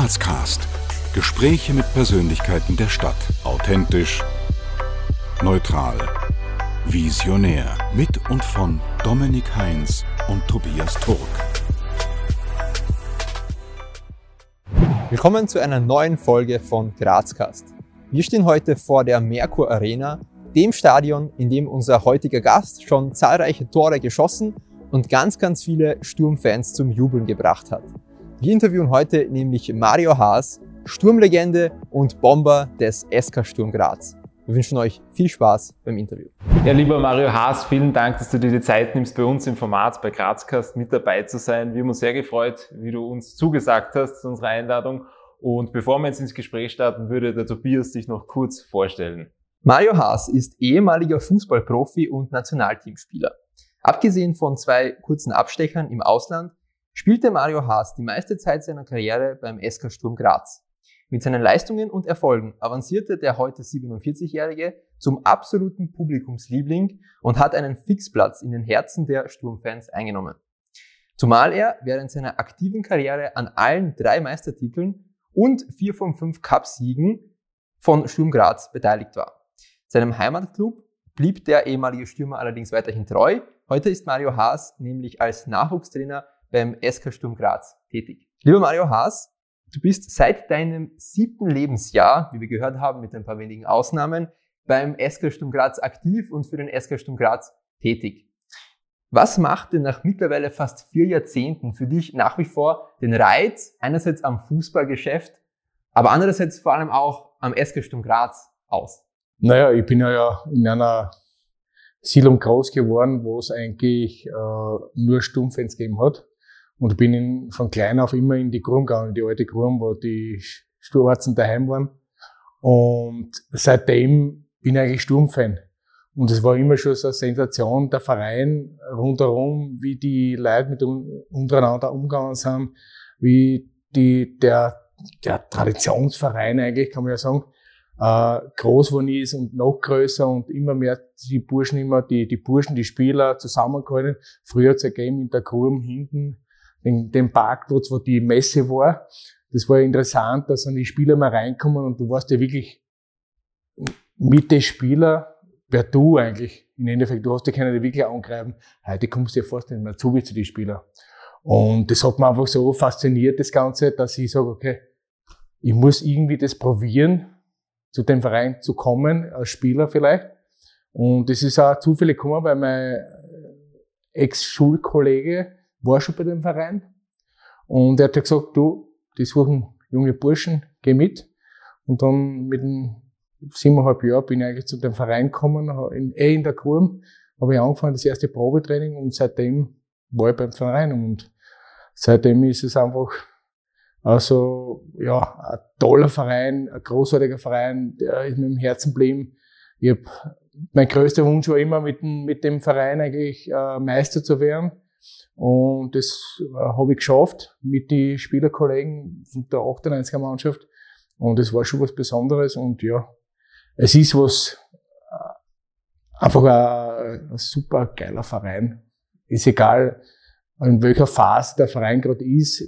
Grazcast. Gespräche mit Persönlichkeiten der Stadt. Authentisch, neutral, visionär. Mit und von Dominik Heinz und Tobias Turk. Willkommen zu einer neuen Folge von Grazcast. Wir stehen heute vor der Merkur Arena, dem Stadion, in dem unser heutiger Gast schon zahlreiche Tore geschossen und ganz, ganz viele Sturmfans zum Jubeln gebracht hat. Wir interviewen heute nämlich Mario Haas, Sturmlegende und Bomber des SK Sturm Graz. Wir wünschen euch viel Spaß beim Interview. Ja, lieber Mario Haas, vielen Dank, dass du dir die Zeit nimmst, bei uns im Format bei Grazcast mit dabei zu sein. Wir haben uns sehr gefreut, wie du uns zugesagt hast zu unserer Einladung. Und bevor wir jetzt ins Gespräch starten, würde der Tobias dich noch kurz vorstellen. Mario Haas ist ehemaliger Fußballprofi und Nationalteamspieler. Abgesehen von zwei kurzen Abstechern im Ausland spielte Mario Haas die meiste Zeit seiner Karriere beim SK Sturm Graz. Mit seinen Leistungen und Erfolgen avancierte der heute 47-Jährige zum absoluten Publikumsliebling und hat einen Fixplatz in den Herzen der Sturmfans eingenommen. Zumal er während seiner aktiven Karriere an allen drei Meistertiteln und vier von fünf Cupsiegen von Sturm Graz beteiligt war. Seinem Heimatclub blieb der ehemalige Stürmer allerdings weiterhin treu. Heute ist Mario Haas nämlich als Nachwuchstrainer beim SK Sturm Graz tätig. Lieber Mario Haas, du bist seit deinem siebten Lebensjahr, wie wir gehört haben, mit ein paar wenigen Ausnahmen, beim SK Sturm Graz aktiv und für den SK Sturm Graz tätig. Was macht denn nach mittlerweile fast vier Jahrzehnten für dich nach wie vor den Reiz einerseits am Fußballgeschäft, aber andererseits vor allem auch am SK Sturm Graz aus? Naja, ich bin ja in einer Siedlung groß geworden, wo es eigentlich äh, nur Sturmfans gegeben hat. Und bin in, von klein auf immer in die Grum gegangen, die alte Grum, wo die Sturwarzen daheim waren. Und seitdem bin ich eigentlich Sturmfan. Und es war immer schon so eine Sensation, der Verein rundherum, wie die Leute mit untereinander umgegangen sind, wie die, der, der Traditionsverein eigentlich, kann man ja sagen, äh, groß geworden ist und noch größer und immer mehr die Burschen immer, die, die Burschen, die Spieler zusammengehalten. Früher hat es ein Game in der Grum hinten den, den Parkplatz, wo die Messe war. Das war interessant, dass dann die Spieler mal reinkommen und du warst ja wirklich mit den Spieler, wer du eigentlich, im Endeffekt, du hast ja keiner, die wirklich angreifen. Heute kommst du dir fast nicht mehr zu wie zu den Spieler. Und das hat mir einfach so fasziniert, das Ganze, dass ich sage, okay, ich muss irgendwie das probieren, zu dem Verein zu kommen, als Spieler vielleicht. Und das ist auch zufällig gekommen, weil mein Ex-Schulkollege, war schon bei dem Verein. Und er hat gesagt, du, die suchen junge Burschen, geh mit. Und dann mit einem siebeneinhalb Jahr bin ich eigentlich zu dem Verein gekommen, in, eh in der Kurm, habe ich angefangen, das erste Probetraining und seitdem war ich beim Verein und seitdem ist es einfach also ja, ein toller Verein, ein großartiger Verein, der ist mir im Herzen geblieben. Ich hab, mein größter Wunsch war immer, mit dem, mit dem Verein eigentlich äh, Meister zu werden. Und das äh, habe ich geschafft mit den Spielerkollegen von der 98er Mannschaft. Und es war schon was Besonderes. Und ja, es ist was, äh, einfach ein, ein super geiler Verein. Ist egal, in welcher Phase der Verein gerade ist,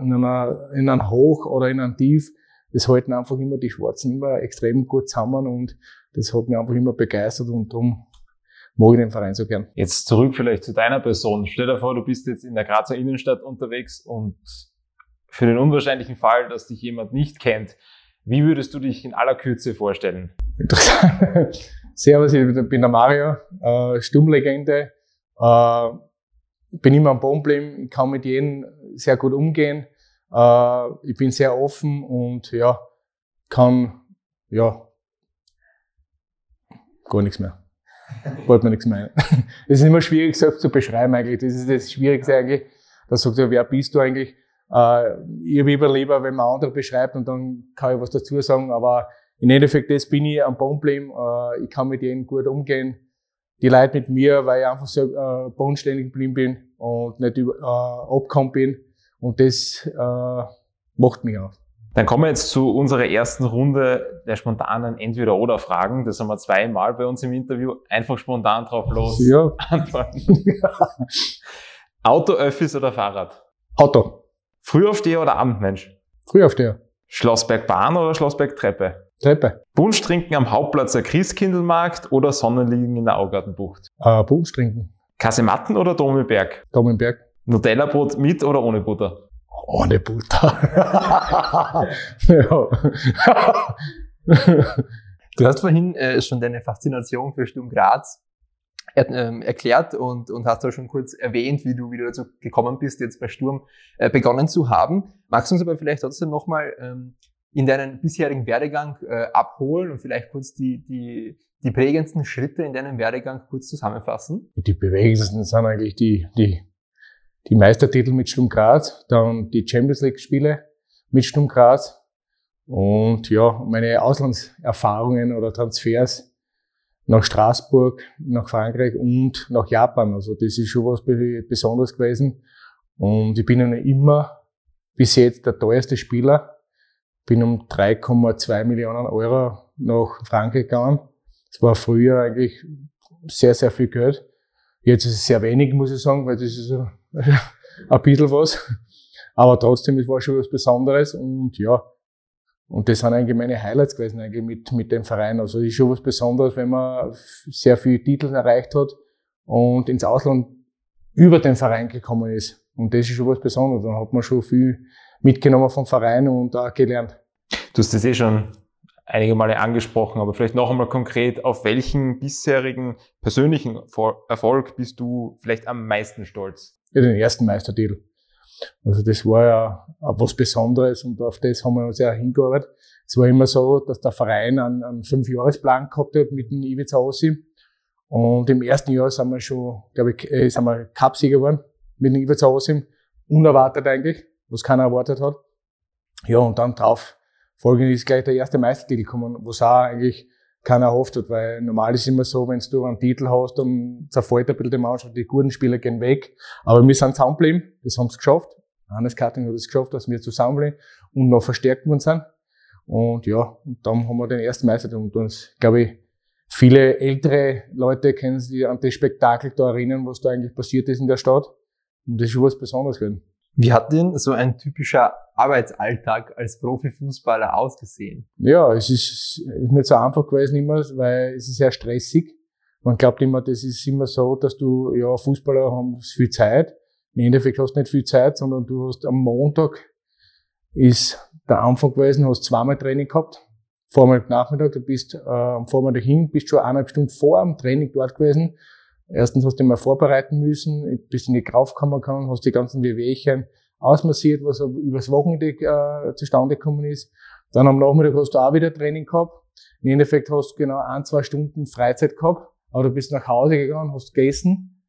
in, einer, in einem Hoch oder in einem Tief. Das halten einfach immer die Schwarzen immer extrem gut zusammen und das hat mich einfach immer begeistert und darum mag ich den Verein so gern. Jetzt zurück vielleicht zu deiner Person. Stell dir vor, du bist jetzt in der Grazer Innenstadt unterwegs und für den unwahrscheinlichen Fall, dass dich jemand nicht kennt, wie würdest du dich in aller Kürze vorstellen? Interessant. Servus, ich bin der Mario, äh, Sturmlegende. Äh, bin immer am Boden geblieben, kann mit jedem sehr gut umgehen. Äh, ich bin sehr offen und ja, kann ja gar nichts mehr wollte man nichts meinen. Es ist immer schwierig so zu beschreiben eigentlich. Das ist das Schwierigste eigentlich. Da sagt er, wer bist du eigentlich? Äh, ich habe lieber, wenn man andere beschreibt und dann kann ich was dazu sagen. Aber im Endeffekt, das bin ich am Bodenbleiben. Äh, ich kann mit denen gut umgehen. Die Leute mit mir, weil ich einfach so äh, bodenständig geblieben bin und nicht über, äh, abgekommen bin. Und das äh, macht mich aus. Dann kommen wir jetzt zu unserer ersten Runde der spontanen Entweder-Oder-Fragen. Das haben wir zweimal bei uns im Interview. Einfach spontan drauf los ja. antworten. Auto, Öffis oder Fahrrad? Auto. Frühaufsteher oder Abendmensch? Frühaufsteher. Schlossbergbahn oder Schlossbergtreppe? Treppe. Punsch trinken am Hauptplatz der Christkindlmarkt oder Sonnenliegen in der Augartenbucht? Äh, Punsch trinken. Kasematten oder Domelberg? Domenberg. Nutella-Brot mit oder ohne Butter? Ohne Butter. Du hast vorhin äh, schon deine Faszination für Sturm Graz er, ähm, erklärt und, und hast auch schon kurz erwähnt, wie du wieder dazu gekommen bist, jetzt bei Sturm äh, begonnen zu haben. Magst du uns aber vielleicht trotzdem nochmal ähm, in deinen bisherigen Werdegang äh, abholen und vielleicht kurz die, die, die prägendsten Schritte in deinem Werdegang kurz zusammenfassen? Die bewegendsten sind eigentlich die, die, die Meistertitel mit Sturm Graz, dann die Champions League Spiele mit Sturm Graz und ja, meine Auslandserfahrungen oder Transfers nach Straßburg, nach Frankreich und nach Japan. Also das ist schon was Besonderes gewesen. Und ich bin ja immer bis jetzt der teuerste Spieler. Bin um 3,2 Millionen Euro nach Frankreich gegangen. Das war früher eigentlich sehr, sehr viel Geld. Jetzt ist es sehr wenig, muss ich sagen, weil das ist ein bisschen was. Aber trotzdem, es war schon was Besonderes und ja, und das sind eigentlich meine Highlights gewesen, eigentlich mit, mit dem Verein. Also es ist schon was Besonderes, wenn man sehr viele Titel erreicht hat und ins Ausland über den Verein gekommen ist. Und das ist schon was Besonderes. Dann hat man schon viel mitgenommen vom Verein und auch gelernt. Du hast das eh schon einige Male angesprochen, aber vielleicht noch einmal konkret, auf welchen bisherigen persönlichen Erfolg bist du vielleicht am meisten stolz? Ja, den ersten Meistertitel. Also das war ja was Besonderes und auf das haben wir uns ja hingearbeitet. Es war immer so, dass der Verein einen, einen Fünfjahresplan gehabt hat mit dem Ivica Ossi. Und im ersten Jahr sind wir schon, glaube ich, äh, sind wir Cupsieger geworden mit dem Ivica Ossi. Unerwartet eigentlich, was keiner erwartet hat. Ja, und dann drauf folgend ist gleich der erste Meistertitel gekommen, was auch eigentlich keiner erhofft hat, weil normal ist immer so, wenn du einen Titel hast, dann zerfällt ein bisschen die Mannschaft, die guten Spieler gehen weg. Aber wir sind zusammengeblieben, das haben sie geschafft. Hannes Karting hat es geschafft, dass wir zusammenbleiben und noch verstärkt worden sind. Und ja, und dann haben wir den ersten Meister und uns, glaube ich, viele ältere Leute kennen sich an das Spektakel da erinnern, was da eigentlich passiert ist in der Stadt. Und das ist schon was Besonderes gewesen. Wie hat denn so ein typischer Arbeitsalltag als Profifußballer ausgesehen? Ja, es ist, ist nicht so einfach gewesen immer, weil es ist sehr stressig. Man glaubt immer, das ist immer so, dass du, ja, Fußballer haben viel Zeit. Im Endeffekt hast du nicht viel Zeit, sondern du hast am Montag ist der Anfang gewesen, hast zweimal Training gehabt. Vormittag, Nachmittag, du bist äh, am Vormittag hin, bist schon eineinhalb Stunden vor dem Training dort gewesen. Erstens hast du mal vorbereiten müssen, bist in die Kraufkammer gekommen, hast die ganzen Wehwehchen ausmassiert, was übers Wochenende äh, zustande gekommen ist. Dann am Nachmittag hast du auch wieder Training gehabt. Im Endeffekt hast du genau ein, zwei Stunden Freizeit gehabt, aber du bist nach Hause gegangen, hast gegessen,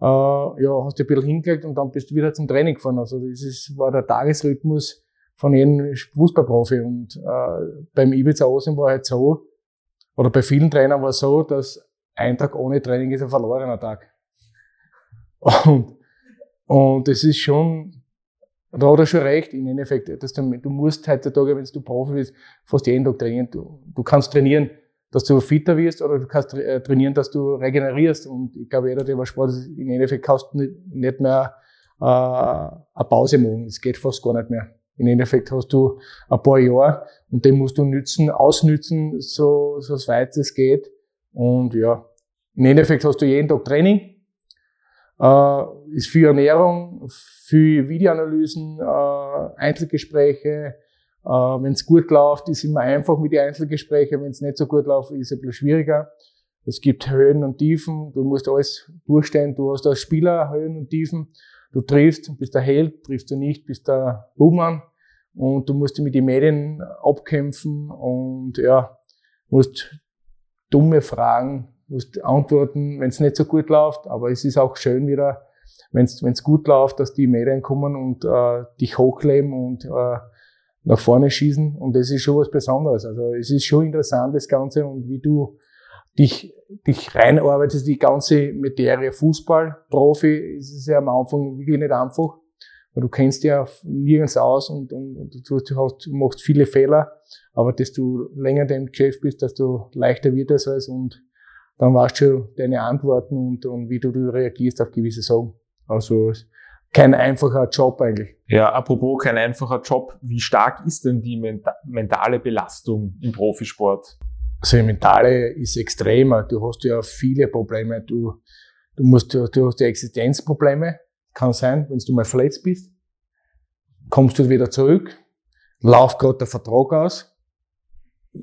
äh, ja, hast dich ein bisschen hingelegt und dann bist du wieder zum Training gefahren. Also das ist, war der Tagesrhythmus von jedem Fußballprofi. Und äh, beim Ibiza Osim war halt so, oder bei vielen Trainern war es so, dass ein Tag ohne Training ist ein verlorener Tag. Und, und das ist schon, da hat er schon recht, im Endeffekt, dass du, du musst heutzutage, wenn du Profi bist, fast jeden Tag trainieren. Du, du kannst trainieren, dass du fitter wirst oder du kannst äh, trainieren, dass du regenerierst. Und ich glaube, jeder, der was Sport ist, im Endeffekt kannst du nicht mehr äh, eine Pause machen. Es geht fast gar nicht mehr. Im Endeffekt hast du ein paar Jahre und den musst du nützen, ausnützen, so, so weit es geht. Und ja, im Endeffekt hast du jeden Tag Training, ist viel Ernährung, viel Videoanalysen, äh, Einzelgespräche. Äh, wenn es gut läuft, ist immer einfach mit den Einzelgesprächen. Wenn es nicht so gut läuft, ist es ein bisschen schwieriger. Es gibt Höhen und Tiefen. Du musst alles durchstehen. Du hast als Spieler Höhen und Tiefen. Du triffst, bist der Held, triffst du nicht, bist der Buhmann. Und du musst dich mit den Medien abkämpfen und ja, musst dumme Fragen, musst antworten, wenn es nicht so gut läuft. Aber es ist auch schön wieder, wenn es gut läuft, dass die Medien kommen und äh, dich hochleben und äh, nach vorne schießen. Und das ist schon was Besonderes. Also es ist schon interessant, das Ganze und wie du dich, dich reinarbeitest, die ganze Materie Fußball, Profi, ist es ja am Anfang wirklich nicht einfach. Weil du kennst ja nirgends aus und, und, und du, hast, machst viele Fehler, aber desto länger du im Geschäft bist, desto leichter wird es alles und dann weißt du schon deine Antworten und, und wie du, du reagierst auf gewisse Sachen. Also kein einfacher Job eigentlich. Ja, apropos kein einfacher Job, wie stark ist denn die mentale Belastung im Profisport? Also die mentale ist extremer. Du hast ja viele Probleme. Du, du musst, du, du hast ja Existenzprobleme. Kann sein, wenn du mal verletzt bist. Kommst du wieder zurück, läuft gerade der Vertrag aus.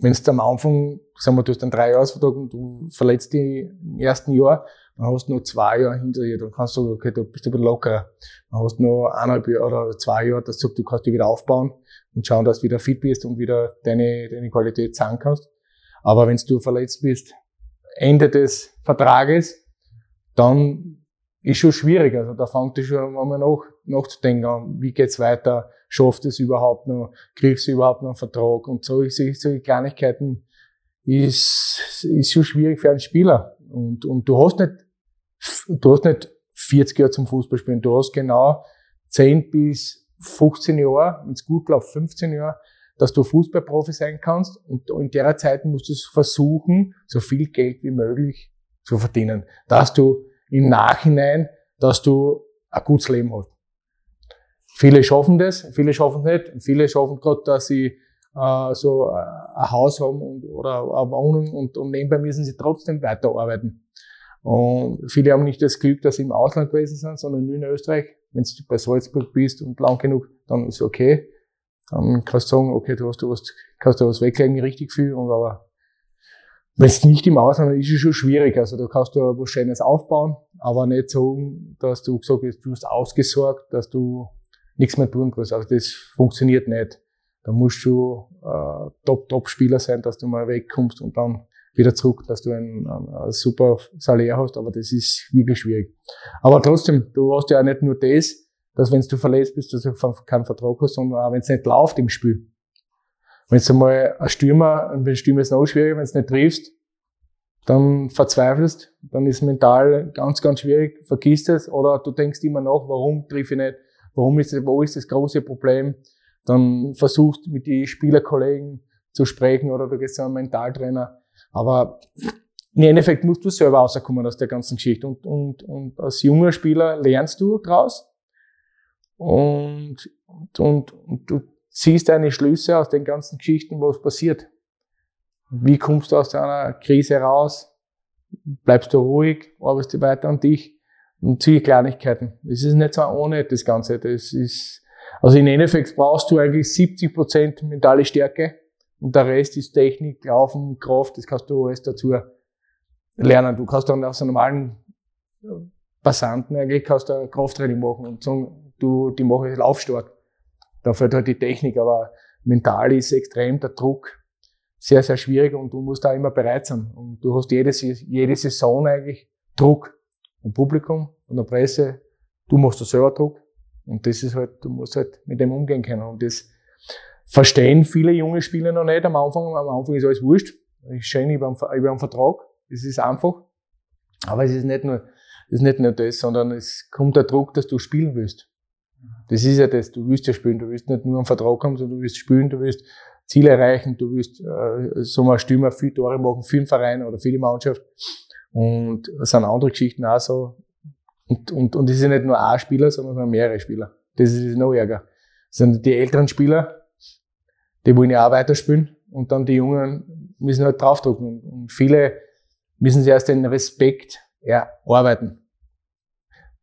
Wenn du am Anfang, sagen wir, du hast einen Dreijahresvertrag und du verletzt dich im ersten Jahr, dann hast du noch zwei Jahre hinter dir, dann kannst du, okay, du bist ein bisschen lockerer. Dann hast du noch eineinhalb Jahre oder zwei Jahre, das sagt, du kannst dich wieder aufbauen und schauen, dass du wieder fit bist und wieder deine, deine Qualität zahlen kannst. Aber wenn du verletzt bist, Ende des Vertrages, dann ist schon schwierig. Also da fängt es schon einmal nach, nachzudenken an, wie geht's weiter, schafft es überhaupt noch, kriegst du überhaupt noch einen Vertrag? Und solche, solche Kleinigkeiten ist, ist schon schwierig für einen Spieler. Und, und du hast nicht, du hast nicht 40 Jahre zum Fußball spielen, du hast genau 10 bis 15 Jahre, wenn es gut läuft, 15 Jahre, dass du Fußballprofi sein kannst. Und in der Zeit musst du versuchen, so viel Geld wie möglich zu verdienen, dass du im Nachhinein, dass du ein gutes Leben hast. Viele schaffen das, viele schaffen es nicht. Viele schaffen gerade, dass sie äh, so äh, ein Haus haben und, oder eine Wohnung und, und nebenbei müssen sie trotzdem weiterarbeiten. Und viele haben nicht das Glück, dass sie im Ausland gewesen sind, sondern nur in Österreich. Wenn du bei Salzburg bist und lang genug, dann ist okay. Dann kannst du sagen, okay, du hast du was, kannst du was weglegen, richtig viel, und aber wenn es nicht im Ausland ist, ist es schon schwierig. Also da kannst du was Schönes aufbauen, aber nicht sagen, dass du gesagt hast, du hast ausgesorgt, dass du nichts mehr tun kannst. Also das funktioniert nicht. Da musst du äh, Top-Top-Spieler sein, dass du mal wegkommst und dann wieder zurück, dass du ein, ein, ein super Salär hast, aber das ist wirklich schwierig. Aber trotzdem, du hast ja auch nicht nur das, dass wenn du verletzt bist, dass du keinen Vertrag hast, sondern auch wenn es nicht läuft im Spiel. Wenn du mal ein Stürmer, wenn Stürmer ist noch schwieriger, wenn du nicht triffst, dann verzweifelst, dann ist mental ganz, ganz schwierig, vergisst es, oder du denkst immer nach, warum triff ich nicht, warum ist das, wo ist das große Problem, dann versuchst mit den Spielerkollegen zu sprechen, oder du gehst zu einem Mentaltrainer, aber im Endeffekt musst du selber rauskommen aus der ganzen Geschichte und, und, und als junger Spieler lernst du draus und, und, und du ziehst deine Schlüsse aus den ganzen Geschichten, was passiert. Wie kommst du aus einer Krise raus? Bleibst du ruhig? Arbeitest du weiter an dich? Und zieh Kleinigkeiten. Es ist nicht so ohne das Ganze. Das ist, also in Endeffekt brauchst du eigentlich 70 Prozent mentale Stärke und der Rest ist Technik, Laufen, Kraft. Das kannst du alles dazu lernen. Du kannst dann aus einem normalen Passanten eigentlich kannst du Krafttraining machen und sagen, du, die machen jetzt laufstark. Da fällt halt die Technik, aber mental ist extrem der Druck sehr, sehr schwierig und du musst da immer bereit sein. Und du hast jede, jede Saison eigentlich Druck vom Publikum und der Presse. Du machst da selber Druck. Und das ist halt, du musst halt mit dem umgehen können. Und das verstehen viele junge Spieler noch nicht am Anfang. Am Anfang ist alles wurscht. Ich schön über einen, über einen Vertrag. Das ist einfach. Aber es ist nicht nur, es ist nicht nur das, sondern es kommt der Druck, dass du spielen willst. Das ist ja das. Du willst ja spielen. Du willst nicht nur einen Vertrag haben, sondern du willst spielen. Du willst Ziele erreichen, du willst äh, so mal Stürmer viel Tore machen für den Verein oder für die Mannschaft. Und es sind andere Geschichten auch so. Und, und, und es sind nicht nur ein Spieler, sondern mehrere Spieler. Das ist noch ärger. Das sind die älteren Spieler, die wollen ja auch weiterspielen. Und dann die Jungen müssen halt draufdrucken. Und viele müssen sich erst den Respekt erarbeiten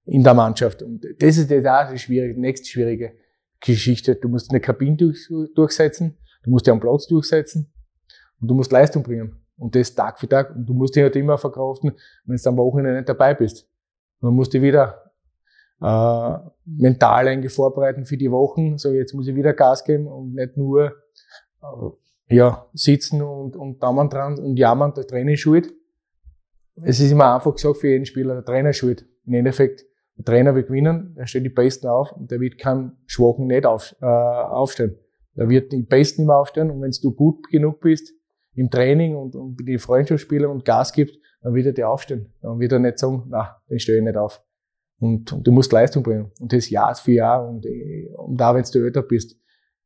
in der Mannschaft. Und das ist jetzt auch die schwierige, nächste schwierige Geschichte. Du musst eine Kabine durch, durchsetzen. Du musst dich am Platz durchsetzen und du musst Leistung bringen. Und das Tag für Tag. Und du musst dich halt immer verkraften, wenn du am Wochenende nicht dabei bist. Und dann musst du wieder äh, mental eigentlich vorbereiten für die Wochen. So, jetzt muss ich wieder Gas geben und nicht nur äh, ja, sitzen und, und Daumen dran und jammern, der Trainer schuld. Es ist immer einfach gesagt für jeden Spieler, der Trainer schuld. Im Endeffekt, der Trainer will gewinnen, er stellt die Besten auf und der wird keinen Schwachen nicht auf, äh, aufstellen. Da wird die Besten immer aufstehen und wenn du gut genug bist im Training und, und die Freundschaftsspieler und Gas gibst, dann wird er dir aufstehen. Dann wird er nicht sagen, na, den stelle ich nicht auf. Und, und, du musst Leistung bringen. Und das Jahr für Jahr. Und, und da, wenn du älter bist,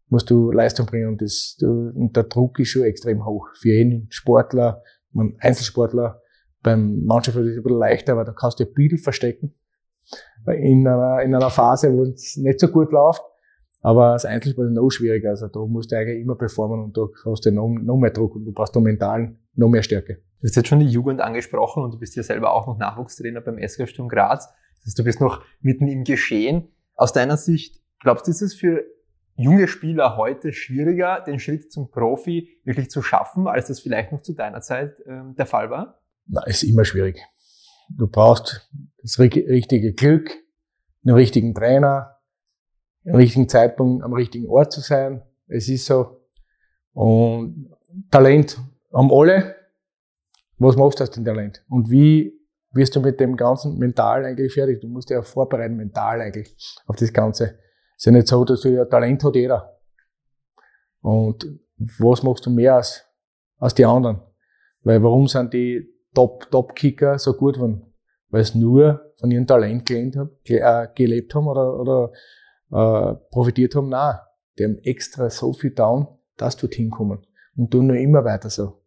musst du Leistung bringen. Und, das, und der Druck ist schon extrem hoch. Für jeden Sportler, Einzelsportler, beim Mannschaft ist es ein bisschen leichter, aber da kannst du ein bisschen verstecken. In einer, in einer Phase, wo es nicht so gut läuft. Aber das Einzelsport ist noch schwieriger. Also da musst du eigentlich immer performen und da hast du noch, noch mehr Druck und du brauchst da mental noch mehr Stärke. Du hast jetzt schon die Jugend angesprochen und du bist ja selber auch noch Nachwuchstrainer beim SK Sturm Graz. Das heißt, du bist noch mitten im Geschehen. Aus deiner Sicht, glaubst du, ist es für junge Spieler heute schwieriger, den Schritt zum Profi wirklich zu schaffen, als das vielleicht noch zu deiner Zeit ähm, der Fall war? Na, ist immer schwierig. Du brauchst das richtige Glück, einen richtigen Trainer, einen richtigen Zeitpunkt am richtigen Ort zu sein. Es ist so. Und Talent haben alle. Was machst du aus dem Talent? Und wie wirst du mit dem ganzen mental eigentlich fertig? Du musst dich ja vorbereiten, mental eigentlich, auf das Ganze. Es ist ja nicht so, dass du ja Talent hat jeder. Und was machst du mehr als, als die anderen? Weil warum sind die Top, Top-Kicker so gut geworden? Weil es nur von ihrem Talent gelernt haben, äh, gelebt haben oder, oder äh, profitiert haben? Nein. Die haben extra so viel down, dass du hinkommen. Und tun nur immer weiter so.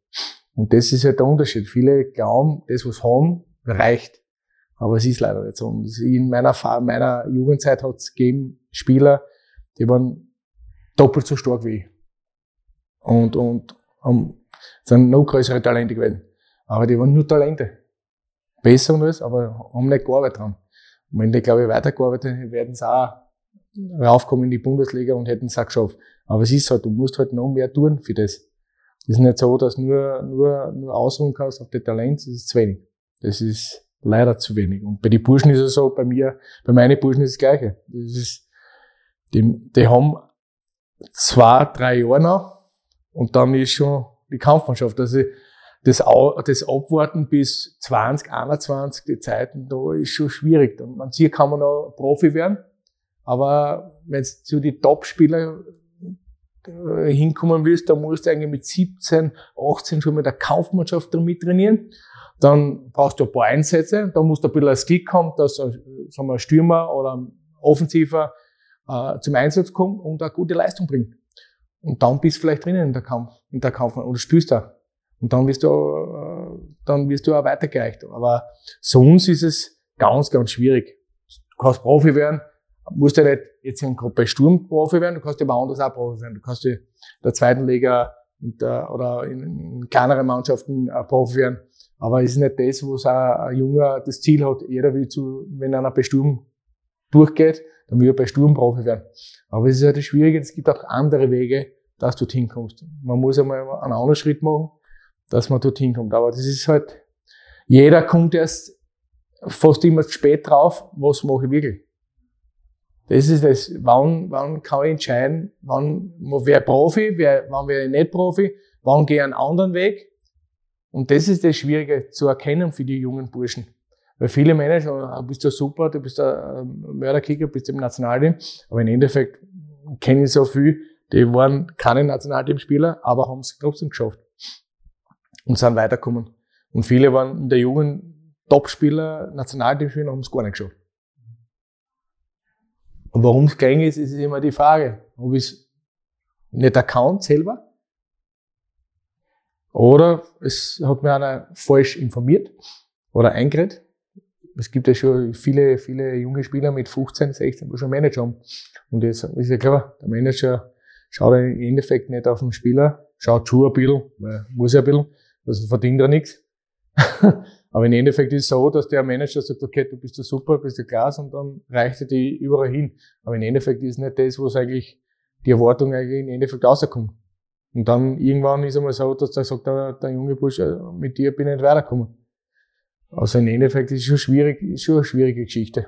Und das ist ja der Unterschied. Viele glauben, das, was haben, reicht. Aber es ist leider nicht so. Und in meiner, meiner Jugendzeit hat es gegeben Spieler, die waren doppelt so stark wie ich. Und, und um, sind noch größere Talente gewesen. Aber die waren nur Talente. Besser und alles, aber haben nicht gearbeitet dran. Und wenn die, glaube ich, weitergearbeitet hätten, werden sie auch raufkommen in die Bundesliga und hätten es auch geschafft. Aber es ist halt, du musst halt noch mehr tun für das. Es ist nicht so, dass nur, nur, nur ausruhen kannst auf die Talent, das ist zu wenig. Das ist leider zu wenig. Und bei den Burschen ist es so, bei mir, bei meinen Burschen ist das Gleiche. Das ist, die, die haben zwei, drei Jahre noch und dann ist schon die Kampfmannschaft. Also das, das Abwarten bis 20, 21, die Zeiten, da ist schon schwierig. Und man sieht, kann man noch Profi werden, aber wenn du zu die Top-Spieler äh, hinkommen willst, dann musst du eigentlich mit 17, 18 schon mit der Kampfmannschaft damit trainieren. Dann brauchst du ein paar Einsätze, dann musst du ein bisschen als Klick haben, dass ein, sagen wir, ein Stürmer oder ein Offensiver äh, zum Einsatz kommt und eine gute Leistung bringt. Und dann bist du vielleicht drinnen in der Kampf, in der Kampf oder spielst da. Und dann wirst du, äh, dann wirst du auch weitergereicht. Aber sonst ist es ganz, ganz schwierig. Du kannst Profi werden, musst ja nicht jetzt in bei Sturm Profi werden, du kannst ja woanders auch Profi werden. Du kannst in der zweiten Liga oder in, in kleineren Mannschaften Profi werden. Aber es ist nicht das, wo ein Junger das Ziel hat. Jeder will zu, wenn einer bei Sturm durchgeht, dann will er bei Sturm Profi werden. Aber es ist halt das Schwierige, es gibt auch andere Wege, dass du dorthin kommst. Man muss einmal einen anderen Schritt machen, dass man dorthin kommt. Aber das ist halt, jeder kommt erst fast immer zu spät drauf, was mache ich wirklich. Das ist das, wann, wann kann ich entscheiden, wann, wer Profi, wer, wann wäre ich nicht Profi, wann gehe ich einen anderen Weg. Und das ist das Schwierige zu erkennen für die jungen Burschen. Weil viele Manager, du ah, bist ja super, du bist ein Mörderkicker, bist im Nationalteam, aber im Endeffekt kenne ich so viel, die waren keine Nationalteamspieler, aber haben es trotzdem geschafft. Und sind weitergekommen. Und viele waren in der jungen Topspieler, Nationalteamspieler, haben es gar nicht geschafft. Und warum es gegangen ist, ist immer die Frage. Ob es nicht erkannt selber oder es hat mir einer falsch informiert oder eingeredet. Es gibt ja schon viele, viele junge Spieler mit 15, 16, die schon Manager haben. Und jetzt ist ja klar, der Manager schaut im Endeffekt nicht auf den Spieler, schaut schon ein bisschen, weil muss ja ein bisschen, also verdient er nichts. Aber im Endeffekt ist es so, dass der Manager sagt, okay, du bist ja super, bist ja klasse und dann reicht er die überall hin. Aber im Endeffekt ist es nicht das, was eigentlich die Erwartung eigentlich im Endeffekt rauskommt. Und dann irgendwann ist es einmal so, dass da sagt der, der junge Bursche, mit dir bin ich nicht weitergekommen. Also im Endeffekt ist es schon schwierig, ist schon eine schwierige Geschichte.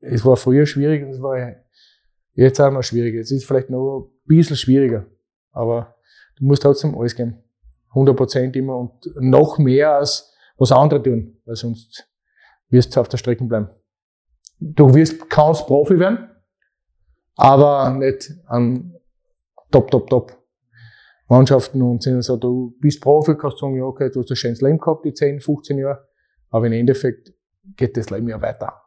Es war früher schwierig und es war jetzt auch noch schwieriger. Es ist vielleicht noch ein bisschen schwieriger. Aber du musst trotzdem alles geben. 100 Prozent immer und noch mehr als was andere tun, weil sonst wirst du auf der Strecke bleiben. Du wirst, kannst Profi werden, aber nicht an Top, Top, Top Mannschaften und sind so, du bist Profi, kannst sagen, ja, okay, du hast ein schönes Leben gehabt, die 10, 15 Jahre, aber im Endeffekt geht das Leben ja weiter.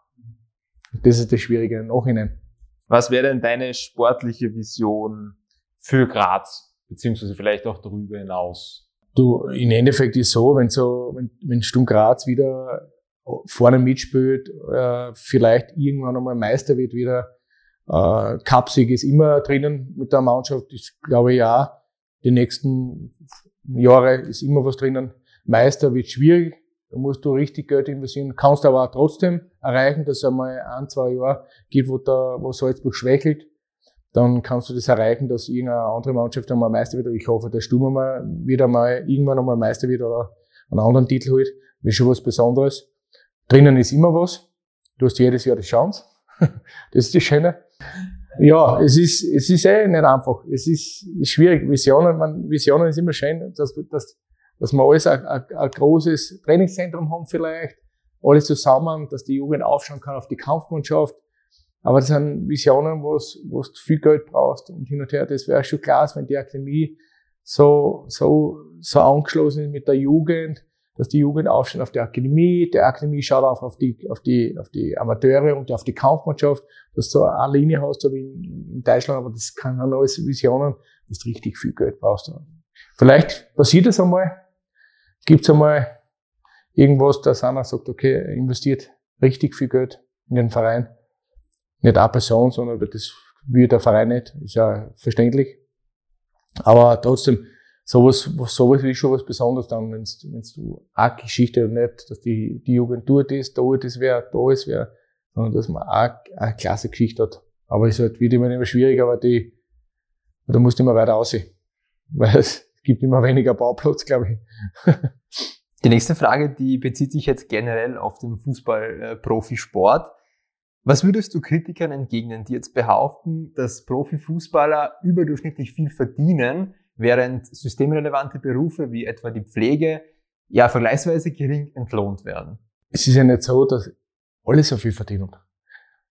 Und das ist das Schwierige im Nachhinein. Was wäre denn deine sportliche Vision für Graz, beziehungsweise vielleicht auch darüber hinaus? Du, im Endeffekt ist so, wenn so, wenn, wenn Sturm Graz wieder vorne mitspielt, äh, vielleicht irgendwann einmal Meister wird wieder. Äh, Cupsieg ist immer drinnen mit der Mannschaft. Ich glaube ja, die nächsten Jahre ist immer was drinnen. Meister wird schwierig. Da musst du richtig Geld investieren. Kannst aber auch trotzdem erreichen, dass es einmal ein, zwei Jahre gibt, wo, da, wo Salzburg schwächelt. Dann kannst du das erreichen, dass irgendeine andere Mannschaft einmal Meister wird. Ich hoffe, dass Sturm mal wieder mal irgendwann einmal Meister wird oder einen anderen Titel holt. Das ist schon was Besonderes. Drinnen ist immer was. Du hast jedes Jahr die Chance. das ist das Schöne. Ja, es ist, es ist eh nicht einfach. Es ist, ist schwierig. Visionen, man, Visionen ist immer schön, dass, dass, dass wir alles ein großes Trainingszentrum haben vielleicht. Alles zusammen, dass die Jugend aufschauen kann auf die Kampfmannschaft. Aber das sind Visionen, wo du viel Geld brauchst und hin und her. Das wäre schon klar, wenn die Akademie so, so, so angeschlossen ist mit der Jugend, dass die Jugend aufsteht auf die Akademie, die Akademie schaut auch auf die, auf die, auf die Amateure und auf die Kampfmannschaft, dass du eine Linie hast, so wie in, in Deutschland, aber das kann dann alles Visionen, dass du richtig viel Geld brauchst. Vielleicht passiert es einmal, gibt es einmal irgendwas, dass einer sagt, okay, er investiert richtig viel Geld in den Verein. Nicht eine Person, sondern das will der Verein nicht, ist ja verständlich. Aber trotzdem, sowas, sowas ist schon was Besonderes dann, wenn du eine Geschichte nicht, dass die, die Jugend dort ist, da ist wer, da ist wer, sondern dass man auch eine klasse Geschichte hat. Aber es halt wird immer, immer schwieriger, aber die, da musst du immer weiter aussehen. Weil es gibt immer weniger Bauplatz, glaube ich. Die nächste Frage, die bezieht sich jetzt generell auf den Fußball-Profisport. Was würdest du Kritikern entgegnen, die jetzt behaupten, dass Profifußballer überdurchschnittlich viel verdienen, während systemrelevante Berufe wie etwa die Pflege ja vergleichsweise gering entlohnt werden. Es ist ja nicht so, dass alle so viel verdienen.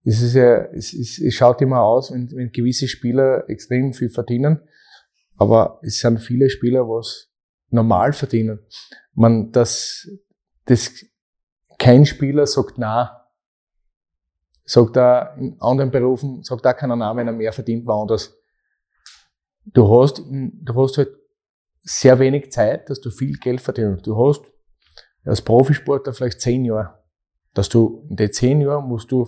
Es ist ja, es, ist, es schaut immer aus, wenn, wenn gewisse Spieler extrem viel verdienen, aber es sind viele Spieler, was normal verdienen. Man, das, das, kein Spieler sagt na, sagt da in anderen Berufen, sagt da keiner na, wenn er mehr verdient woanders du hast, du hast halt sehr wenig Zeit, dass du viel Geld verdienst. Du hast als Profisportler vielleicht zehn Jahre. Dass du in den zehn Jahren musst du,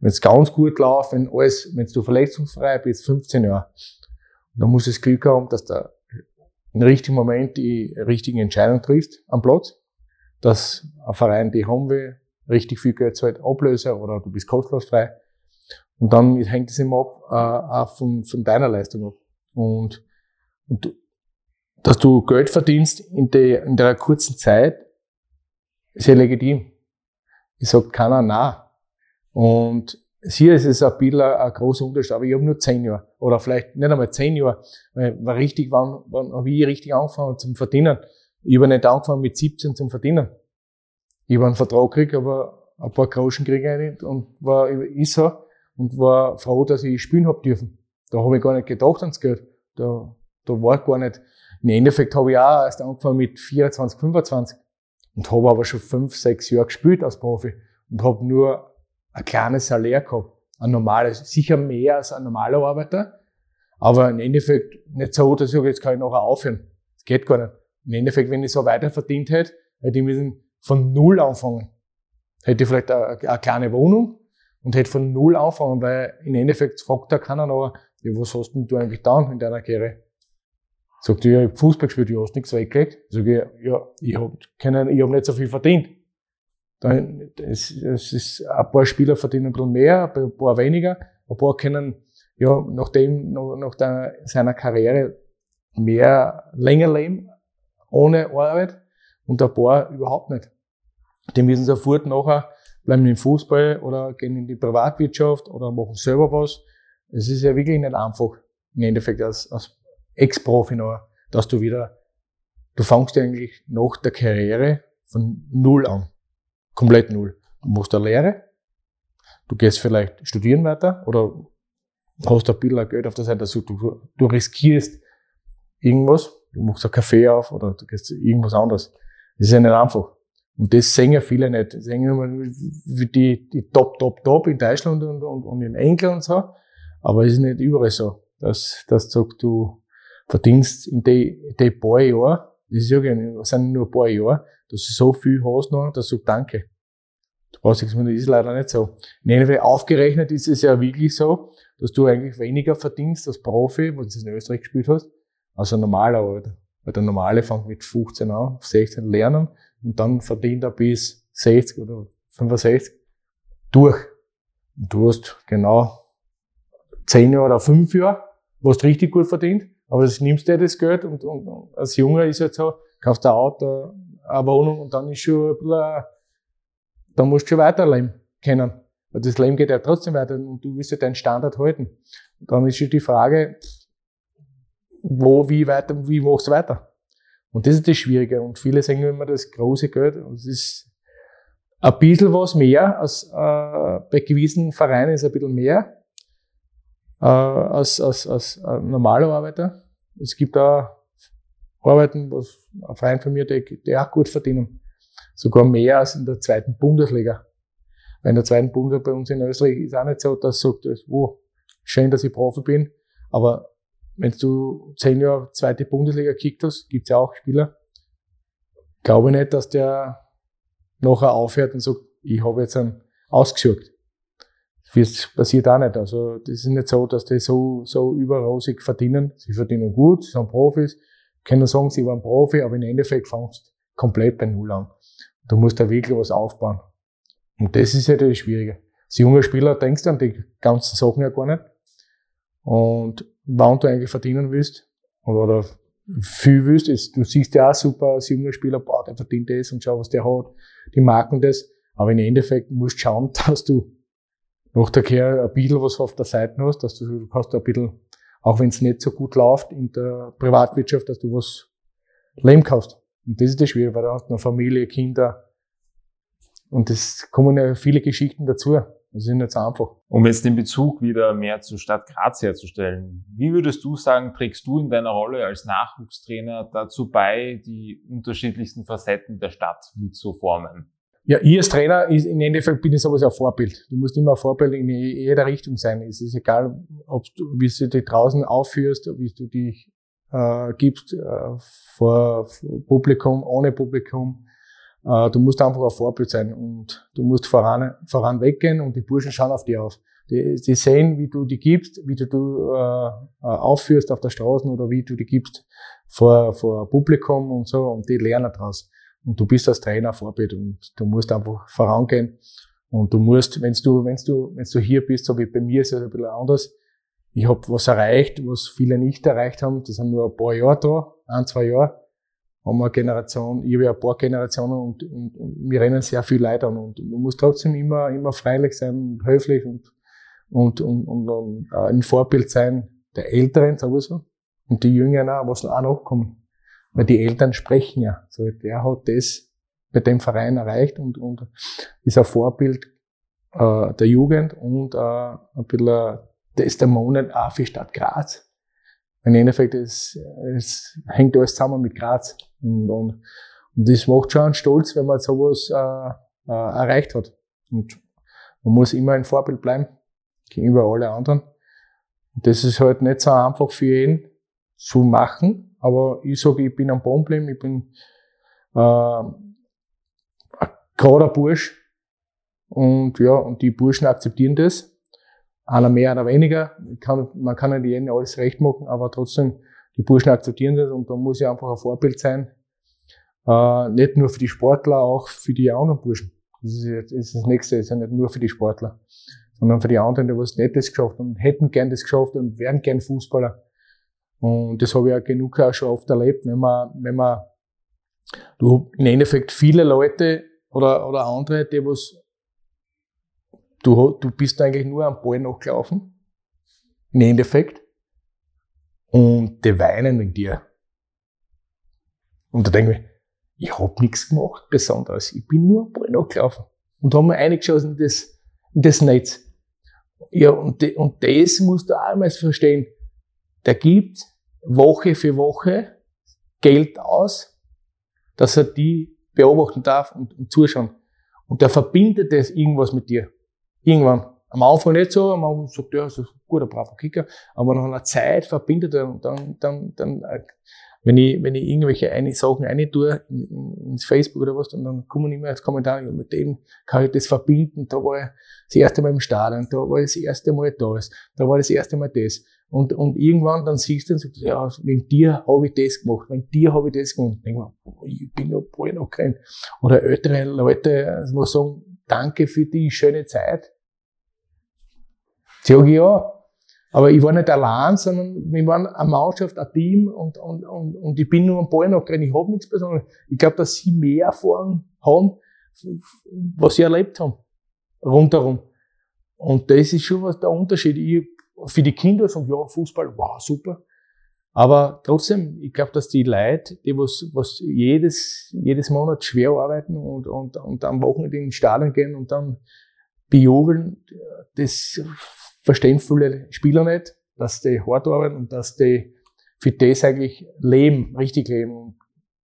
wenn es ganz gut läuft, wenn alles, wenn du verletzungsfrei bist, 15 Jahre. Und dann musst du das Glück haben, dass du im richtigen Moment die richtige Entscheidung triffst am Platz, dass ein Verein die haben will, richtig viel Geld zahlt, Ablöser oder du bist kostenlos frei. Und dann hängt es immer ab, äh, auch von, von deiner Leistung ab. Und, und dass du Geld verdienst in, der in der kurzen Zeit, ist ja legitim. Ich sag keiner na. Und hier ist es ein bisschen ein, großer Unterschied, aber ich habe nur zehn Jahre. Oder vielleicht nicht einmal zehn Jahre. Weil war richtig, wann, wann habe ich richtig angefangen zum Verdienen? Ich habe nicht angefangen mit 17 zum Verdienen. Ich habe einen Vertrag gekriegt, aber ein paar Groschen kriege ich nicht und war, ist so und war froh, dass ich spielen hab dürfen. Da habe ich gar nicht gedacht ans Geld. Da, da war gar nicht. Im Endeffekt habe ich auch erst angefangen mit 24, 25 und habe aber schon fünf, sechs Jahre gespielt als Profi und habe nur ein kleines Salär gehabt. Ein normales, sicher mehr als ein normaler Arbeiter, aber im Endeffekt nicht so, dass ich sage, jetzt kann ich nachher aufhören. Das geht gar nicht. Im Endeffekt, wenn ich so weiter verdient hätte, hätte ich müssen von Null anfangen. Hätte ich vielleicht eine, eine kleine Wohnung und hätte von Null anfangen, weil im Endeffekt fragt da keiner noch, ja, was hast denn du eigentlich getan in deiner Karriere? Sagt er, ja, ich hab Fußball gespielt, du hast nichts weggelegt. Sag ich, ja, ich hab, keinen, ich hab nicht so viel verdient. Dann, es, es ist, ein paar Spieler verdienen ein bisschen mehr, ein paar weniger. Ein paar können, ja, nachdem, nach, nach der, seiner Karriere mehr, länger leben, ohne Arbeit. Und ein paar überhaupt nicht. Die müssen sofort nachher bleiben im Fußball oder gehen in die Privatwirtschaft oder machen selber was es ist ja wirklich nicht einfach, im Endeffekt als, als Ex-Profi noch, dass du wieder, du fängst eigentlich nach der Karriere von Null an. Komplett Null. Du machst eine Lehre, du gehst vielleicht studieren weiter oder hast ein bisschen Geld auf der Seite, also du, du riskierst irgendwas, du machst ein Kaffee auf oder du gehst irgendwas anderes. Das ist ja nicht einfach. Und das sehen ja viele nicht. Sehen immer die, die Top, Top, Top in Deutschland und, und, und in England und so. Aber es ist nicht überall so, dass, dass du du verdienst in die, die paar Jahre, das ist ja, das sind nur ein paar Jahre, dass du so viel hast noch, dass du danke. Du brauchst nichts mehr, das ist leider nicht so. In aufgerechnet ist es ja wirklich so, dass du eigentlich weniger verdienst als Profi, wenn du in Österreich gespielt hast, als ein normaler Alter. Weil der Normale fängt mit 15 an, 16 lernen und dann verdient er bis 60 oder 65 durch. Und du hast genau 10 Jahre oder 5 Jahre, wo du richtig gut verdient, aber das nimmst du dir das Geld und, und, als Junge ist halt so, kaufst ein Auto, eine Wohnung und dann ist schon ein bisschen, dann musst du schon weiterleben können. Weil das Leben geht ja trotzdem weiter und du willst ja deinen Standard halten. Und dann ist schon die Frage, wo, wie weiter, wie machst du weiter? Und das ist das Schwierige. Und viele sehen immer das große Geld. Und es ist ein bisschen was mehr als äh, bei gewissen Vereinen ist ein bisschen mehr äh, als, als, als ein normaler Arbeiter. Es gibt da Arbeiten, was ein Verein von mir, die, die auch gut verdienen. Sogar mehr als in der zweiten Bundesliga. Weil in der zweiten Bundesliga bei uns in Österreich ist auch nicht so, dass sagt, oh, schön, dass ich Profi bin, aber wenn du zehn Jahre zweite Bundesliga gekickt hast, gibt's ja auch Spieler, glaube ich nicht, dass der nachher aufhört und sagt, ich habe jetzt einen ausgesucht. Das passiert auch nicht. Also das ist nicht so, dass die so, so überrosig verdienen. Sie verdienen gut, sie sind Profis, können sagen, sie waren Profi, aber im Endeffekt fangst du komplett bei Null an. Du musst da wirklich was aufbauen. Und das ist ja das Schwierige. Als junger Spieler denkst du an die ganzen Sachen ja gar nicht. Und wann du eigentlich verdienen willst, oder, viel willst, ist, du siehst ja auch super als junger Spieler, boah, der verdient das und schau, was der hat, die Marken das. Aber im Endeffekt musst du schauen, dass du nach der Kehr ein bisschen was auf der Seite hast, dass du, du hast ein bisschen, auch wenn es nicht so gut läuft in der Privatwirtschaft, dass du was leben kannst. Und das ist das Schwierige, weil du hast eine Familie, Kinder. Und es kommen ja viele Geschichten dazu. Das ist nicht so einfach. Um jetzt den Bezug wieder mehr zur Stadt Graz herzustellen, wie würdest du sagen, trägst du in deiner Rolle als Nachwuchstrainer dazu bei, die unterschiedlichsten Facetten der Stadt mitzuformen? Ja, ich als Trainer ist im Endeffekt bin ich sowieso ein Vorbild. Du musst immer ein Vorbild in jeder Richtung sein. Es ist egal, ob du, wie du dich draußen aufführst, wie du dich äh, gibst äh, vor Publikum, ohne Publikum. Äh, du musst einfach ein Vorbild sein und du musst voran, voran weggehen und die Burschen schauen auf dich auf. Die, die sehen, wie du die gibst, wie du, du äh, äh, aufführst auf der Straße oder wie du die gibst vor, vor Publikum und so und die lernen daraus. Und du bist als Trainer Vorbild und du musst einfach vorangehen. Und du musst, wenn du, wenn du, wenn du hier bist, so wie bei mir, ist es ein bisschen anders. Ich habe was erreicht, was viele nicht erreicht haben. Das sind nur ein paar Jahre da, ein, zwei Jahre haben wir Generation, ich habe ja ein paar Generationen und, und, und wir rennen sehr viel Leid an und man muss trotzdem immer, immer freilich sein und höflich und, und, und, und, und äh, ein Vorbild sein der Älteren sowieso und die Jüngeren auch, was auch noch kommen. Weil die Eltern sprechen ja. So, der hat das bei dem Verein erreicht und, und ist ein Vorbild äh, der Jugend und äh, ein bisschen Testimonial auch für Stadt Graz. Im Endeffekt, es, es hängt alles zusammen mit Graz. Und, und, und das macht schon einen stolz, wenn man sowas äh, äh, erreicht hat. Und man muss immer ein Vorbild bleiben gegenüber alle anderen. Und das ist halt nicht so einfach für ihn zu machen, aber ich sage, ich bin am geblieben, ich bin äh, ein gerader Bursch und ja, und die Burschen akzeptieren das. Einer mehr, einer weniger. Kann, man kann nicht jedem alles recht machen, aber trotzdem, die Burschen akzeptieren das und da muss ich einfach ein Vorbild sein. Äh, nicht nur für die Sportler, auch für die anderen Burschen. Das ist, das, ist das Nächste, das ist ja nicht nur für die Sportler, sondern für die anderen, die was das geschafft und hätten gern das geschafft und wären gern Fußballer. Und das habe ich ja genug auch schon oft erlebt, wenn man, wenn man, du im Endeffekt viele Leute oder, oder andere, die was Du, du bist eigentlich nur am Ball nachgelaufen. Im Endeffekt. Und die weinen wegen dir. Und da denke ich, ich hab nichts gemacht Besonderes. Ich bin nur am Ball nachgelaufen. Und haben mir eingeschossen in das, in das Netz. Ja, und, de, und das musst du auch mal verstehen. Der gibt Woche für Woche Geld aus, dass er die beobachten darf und, und zuschauen. Und der verbindet das irgendwas mit dir. Irgendwann. Am Anfang nicht so, am Anfang sagt er, ja, ist ein guter, braver Kicker, aber nach einer Zeit verbindet er und dann, dann, dann äh, wenn ich, wenn ich irgendwelche eine Sachen eine tue, ins Facebook oder was, dann, kommen immer als Kommentar, ja, mit dem kann ich das verbinden, da war ich das erste Mal im Stadion, da war ich das erste Mal da, da war das erste Mal das. Und, und irgendwann dann siehst du und sagst, ja, wegen dir habe ich das gemacht, wegen dir habe ich das gemacht. Denk mal, ich bin noch bald noch kein. Oder ältere Leute, also sagen, danke für die schöne Zeit. Sag ich ja, aber ich war nicht allein, sondern wir waren eine Mannschaft, ein Team und, und, und, und ich bin nur am Ball noch Ich habe nichts Besonderes. Ich glaube, dass sie mehr Erfahrung haben, was sie erlebt haben. Rundherum. Und das ist schon was der Unterschied. Ich, für die Kinder sagen, ja, Fußball, wow, super. Aber trotzdem, ich glaube, dass die Leute, die was, was jedes, jedes Monat schwer arbeiten und, und, und am Wochenende in den Stadion gehen und dann bejubeln, das verstehen viele Spieler nicht, dass die hart arbeiten und dass die für das eigentlich leben, richtig leben.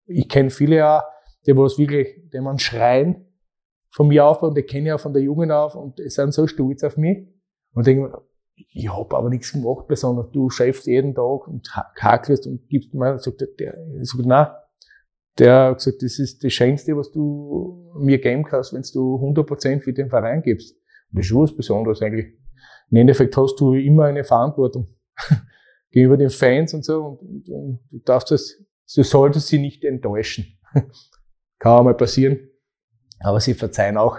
Ich kenne viele auch, die was wirklich, die man schreien von mir auf und die kenne ich auch von der Jugend auf und die sind so stolz auf mich und denken, ich habe aber nichts gemacht, besonders du schäfst jeden Tag und hakelst und gibst mir, sagt der, der sagt, nein, der hat gesagt, das ist das Schönste, was du mir geben kannst, wenn du 100% für den Verein gibst. Das ist schon was Besonderes eigentlich im Endeffekt hast du immer eine Verantwortung gegenüber den Fans und so und, und, und du darfst das, du solltest sie nicht enttäuschen. Kann auch mal passieren, aber sie verzeihen auch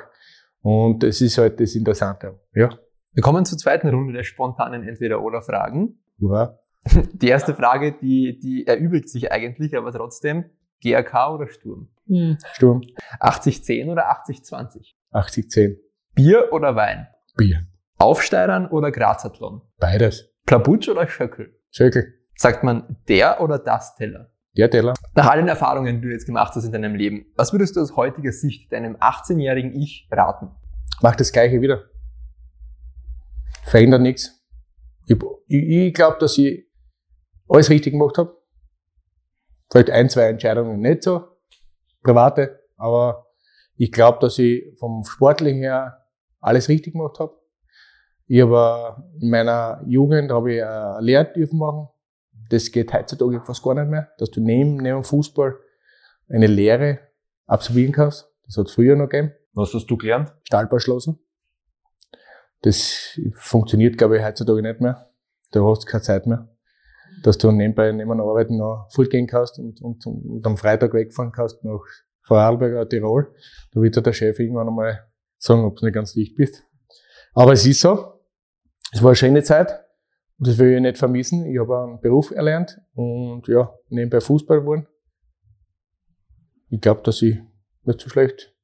und das ist halt das Interessante. Ja. Wir kommen zur zweiten Runde der spontanen Entweder-Oder-Fragen. Ja. Die erste Frage, die, die erübrigt sich eigentlich, aber trotzdem, GRK oder Sturm? Hm. Sturm. 80-10 oder 80-20? 80-10. Bier oder Wein? Bier. Aufsteirern oder Grazathlon? Beides. Plabutsch oder Schöckel? Schöckel. Sagt man der oder das Teller? Der Teller. Nach all den Erfahrungen, die du jetzt gemacht hast in deinem Leben, was würdest du aus heutiger Sicht deinem 18-jährigen Ich raten? Mach das Gleiche wieder. Verändert nichts. Ich, ich, ich glaube, dass ich alles richtig gemacht habe. Vielleicht ein, zwei Entscheidungen nicht so, private, aber ich glaube, dass ich vom Sportlichen her alles richtig gemacht habe. Ich habe in meiner Jugend habe ich eine Lehre dürfen machen. Das geht heutzutage fast gar nicht mehr, dass du neben, neben Fußball eine Lehre absolvieren kannst. Das hat es früher noch gegeben. Was hast du gelernt? Stahlbauschlossen. Das funktioniert, glaube ich, heutzutage nicht mehr. Da hast du keine Zeit mehr. Dass du nebenbei neben der Arbeit noch fortgehen kannst und, und, und am Freitag wegfahren kannst nach Vorarlberg oder Tirol. Da wird dir der Chef irgendwann einmal sagen, ob du nicht ganz dicht bist. Aber es ist so. Es war eine schöne Zeit. Das will ich nicht vermissen. Ich habe einen Beruf erlernt und ja, nebenbei Fußball geworden. Ich glaube, dass ich nicht so schlecht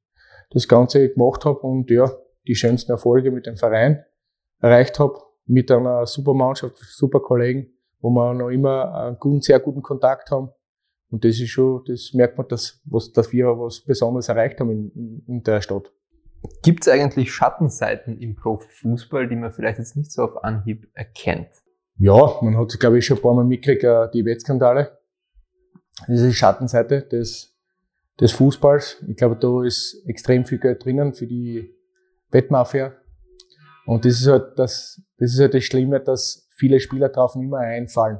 das Ganze gemacht habe und ja, die schönsten Erfolge mit dem Verein erreicht habe, mit einer super Mannschaft, super Kollegen, wo wir noch immer einen guten, sehr guten Kontakt haben. Und das ist schon, das merkt man, dass, was, dass wir was Besonderes erreicht haben in, in der Stadt. Gibt es eigentlich Schattenseiten im Profifußball, die man vielleicht jetzt nicht so auf Anhieb erkennt? Ja, man hat, glaube ich, schon ein paar Mal mitgekriegt, äh, die Wettskandale. Das ist die Schattenseite des, des Fußballs. Ich glaube, da ist extrem viel Geld drinnen für die Wettmafia. Und das ist halt das, das ist halt das Schlimme, dass viele Spieler drauf nicht mehr einfallen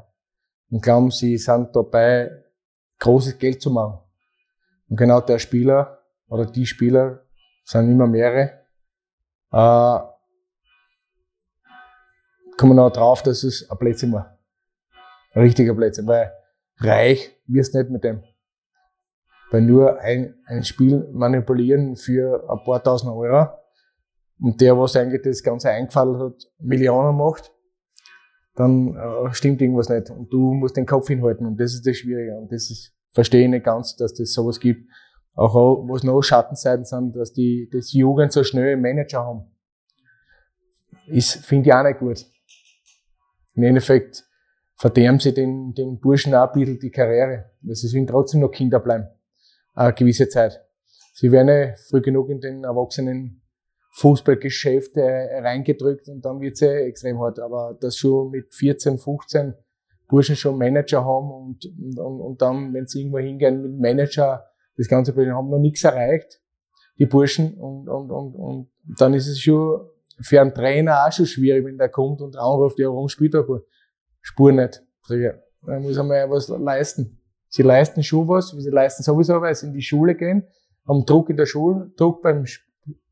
und glauben, sie sind dabei, großes Geld zu machen. Und genau der Spieler oder die Spieler sind immer mehrere, äh, kommen auch drauf, dass es ein Plätzchen war. Ein richtiger Plätzchen, weil reich wirst nicht mit dem. Weil nur ein, ein Spiel manipulieren für ein paar tausend Euro und der, was eigentlich das Ganze eingefallen hat, Millionen macht, dann äh, stimmt irgendwas nicht. Und du musst den Kopf hinhalten und das ist das Schwierige. Und das ist, verstehe ich nicht ganz, dass das sowas gibt. Auch was noch Schattenseiten sind, dass die das Jugend so schnell einen Manager haben. Ist, finde ich auch nicht gut. Im Endeffekt verderben sie den, den Burschen auch ein bisschen die Karriere. Weil sie sollen trotzdem noch Kinder bleiben. Eine gewisse Zeit. Sie werden ja früh genug in den Erwachsenen Fußballgeschäft reingedrückt und dann wird's ja extrem hart. Aber das schon mit 14, 15 Burschen schon Manager haben und, und, und dann, wenn sie irgendwo hingehen mit Manager, das ganze Problem, haben noch nichts erreicht, die Burschen. Und, und, und, und dann ist es schon für einen Trainer auch schon schwierig, wenn der kommt und anruft, ja, warum spielt er gut? Spur nicht. Er muss einmal was leisten. sie leisten schon was, sie leisten sowieso, weil sie in die Schule gehen, haben Druck in der Schule, Druck beim,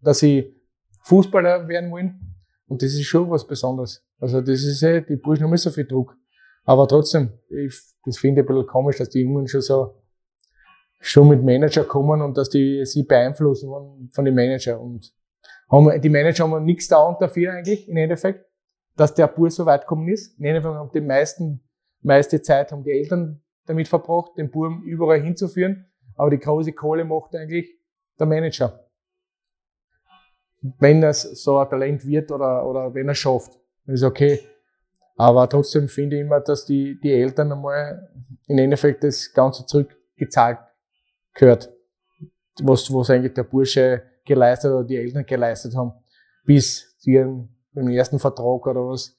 dass sie Fußballer werden wollen. Und das ist schon was Besonderes. Also das ist eh, die Burschen haben nicht so viel Druck. Aber trotzdem, ich, das finde ich ein bisschen komisch, dass die Jungen schon so, schon mit Manager kommen und dass die sie beeinflussen von, von den Manager. Und haben, die Manager haben nichts da dafür eigentlich, im Endeffekt, dass der Bur so weit gekommen ist. Im Endeffekt haben die meisten, meiste Zeit haben die Eltern damit verbracht, den Burm überall hinzuführen. Aber die große Kohle macht eigentlich der Manager. Wenn es so ein Talent wird oder, oder wenn er schafft, dann ist okay. Aber trotzdem finde ich immer, dass die, die Eltern einmal im Endeffekt das Ganze zurückgezahlt gehört. Was, was eigentlich der Bursche geleistet oder die Eltern geleistet haben, bis zu ihrem ersten Vertrag oder was.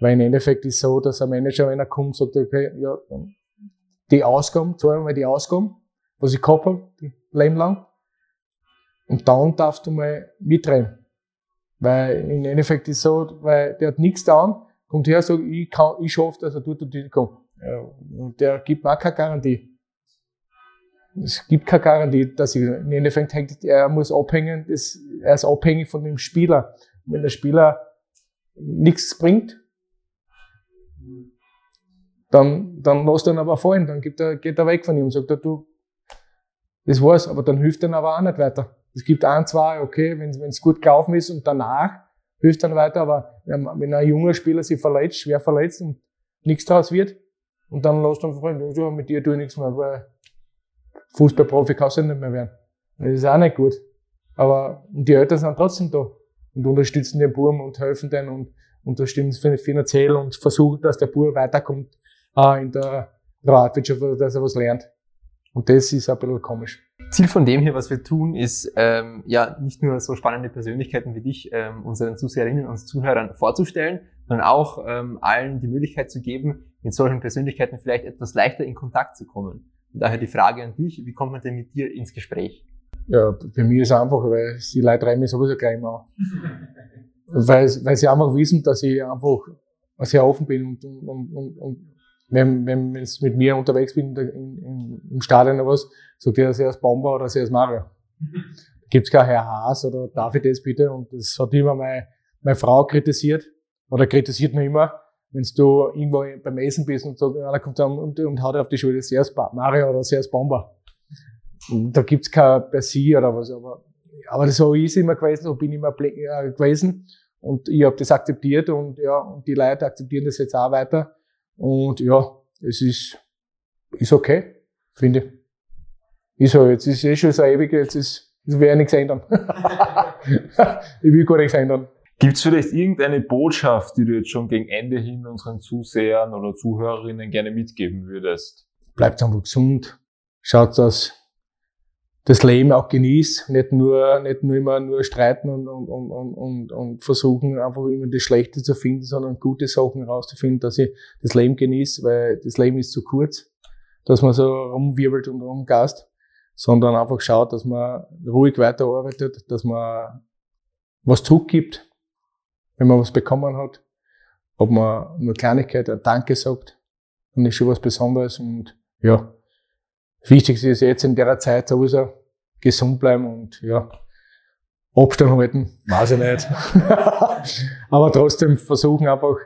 Weil im Endeffekt ist so, dass ein Manager, wenn er kommt, sagt, okay, ja, die Ausgaben, zahlen wir die Ausgaben, was ich gehabt habe, Leben lang. Und dann darfst du mal mitreden. Weil im Endeffekt ist so, weil der hat nichts da kommt her, sagt, ich kann, ich schaffe das, er tut und die kommt. Ja, und der gibt mir auch keine Garantie. Es gibt keine Garantie, dass ich, im Endeffekt hängt, er muss abhängen, das, er ist abhängig von dem Spieler. wenn der Spieler nichts bringt, dann, dann lässt er ihn aber fallen, dann gibt er, geht er weg von ihm und sagt er, du, das war's, aber dann hilft er aber auch nicht weiter. Es gibt ein, zwei, okay, wenn es gut gelaufen ist und danach hilft dann weiter, aber wenn ein junger Spieler sich verletzt, schwer verletzt und nichts draus wird, und dann lässt er fallen, ja, mit dir tue ich nichts mehr, weil Fußballprofi kannst du nicht mehr werden. Das ist auch nicht gut. Aber die Eltern sind trotzdem da und unterstützen den Buben und helfen denen und unterstützen finanziell und versuchen, dass der Bub weiterkommt in der Privatwirtschaft, dass er was lernt. Und das ist ein bisschen komisch. Ziel von dem hier, was wir tun, ist ähm, ja nicht nur so spannende Persönlichkeiten wie dich ähm, unseren Zuseherinnen und Zuhörern vorzustellen, sondern auch ähm, allen die Möglichkeit zu geben, mit solchen Persönlichkeiten vielleicht etwas leichter in Kontakt zu kommen. Daher die Frage an dich, wie kommt man denn mit dir ins Gespräch? Ja, für mich ist es einfach, weil die Leute reimen mich sowieso gleich mal weil, weil sie einfach wissen, dass ich einfach sehr offen bin und, und, und, und wenn, wenn ich mit mir unterwegs bin in, in, im Stadion oder was, sagt er, sehr als Bomber oder sehr als Mario. Gibt's kein Herr Haas oder darf ich das bitte? Und das hat immer meine, meine Frau kritisiert oder kritisiert noch immer, wenn du irgendwo beim Essen bist und sagt, einer kommt dann und, und haut auf die Schulter, sehr Mario oder sehr Bomber. Und da gibt's kein per se oder was, aber, aber so ist immer gewesen, so bin ich immer äh, gewesen. Und ich habe das akzeptiert und ja, und die Leute akzeptieren das jetzt auch weiter. Und ja, es ist, ist okay, finde ich. Ist so, jetzt ist eh schon so ewig, jetzt ist, es wäre nichts ändern. ich will gar nichts ändern. Gibt es vielleicht irgendeine Botschaft, die du jetzt schon gegen Ende hin unseren Zusehern oder Zuhörerinnen gerne mitgeben würdest? Bleibt einfach gesund. Schaut, dass das Leben auch genießt, nicht nur, nicht nur immer nur streiten und, und, und, und, und versuchen einfach immer das Schlechte zu finden, sondern gute Sachen herauszufinden, dass ich das Leben genieße, weil das Leben ist zu kurz, dass man so rumwirbelt und rumgast, sondern einfach schaut, dass man ruhig weiterarbeitet, dass man was zurückgibt, wenn man was bekommen hat, ob man nur Kleinigkeit, ein Danke sagt, dann ist schon was Besonderes und ja, das Wichtigste ist jetzt in der Zeit sowieso gesund bleiben und ja, Abstand halten, weiß ich nicht. Aber trotzdem versuchen einfach,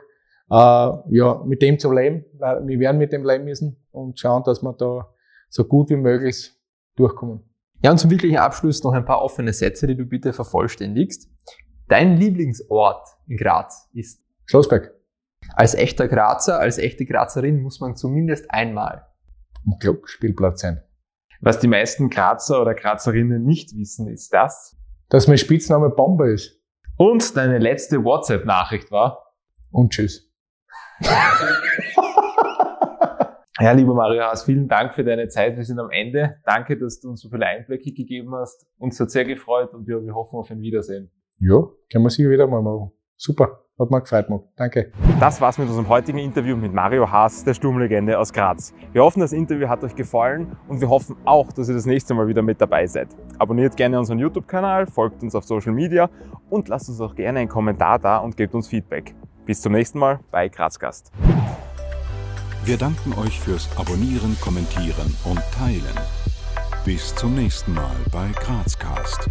äh, ja, mit dem zu leben, wir werden mit dem leben müssen und schauen, dass wir da so gut wie möglich durchkommen. Ja, und zum wirklichen Abschluss noch ein paar offene Sätze, die du bitte vervollständigst. Dein Lieblingsort in Graz ist? Schlossberg. Als echter Grazer, als echte Grazerin muss man zumindest einmal am Spielplatz sein. Was die meisten Grazer oder Grazerinnen nicht wissen, ist das, dass mein Spitzname Bomber ist. Und deine letzte WhatsApp-Nachricht war. Und tschüss. ja, lieber Mario Haas, vielen Dank für deine Zeit. Wir sind am Ende. Danke, dass du uns so viele Einblicke gegeben hast. Uns hat sehr gefreut und wir, wir hoffen auf ein Wiedersehen. Ja, können wir sicher wieder mal machen. Super. Hat mir gefreut, Marc. Danke. Das war's mit unserem heutigen Interview mit Mario Haas, der Sturmlegende aus Graz. Wir hoffen, das Interview hat euch gefallen und wir hoffen auch, dass ihr das nächste Mal wieder mit dabei seid. Abonniert gerne unseren YouTube-Kanal, folgt uns auf Social Media und lasst uns auch gerne einen Kommentar da und gebt uns Feedback. Bis zum nächsten Mal bei Grazgast. Wir danken euch fürs Abonnieren, Kommentieren und Teilen. Bis zum nächsten Mal bei Grazcast.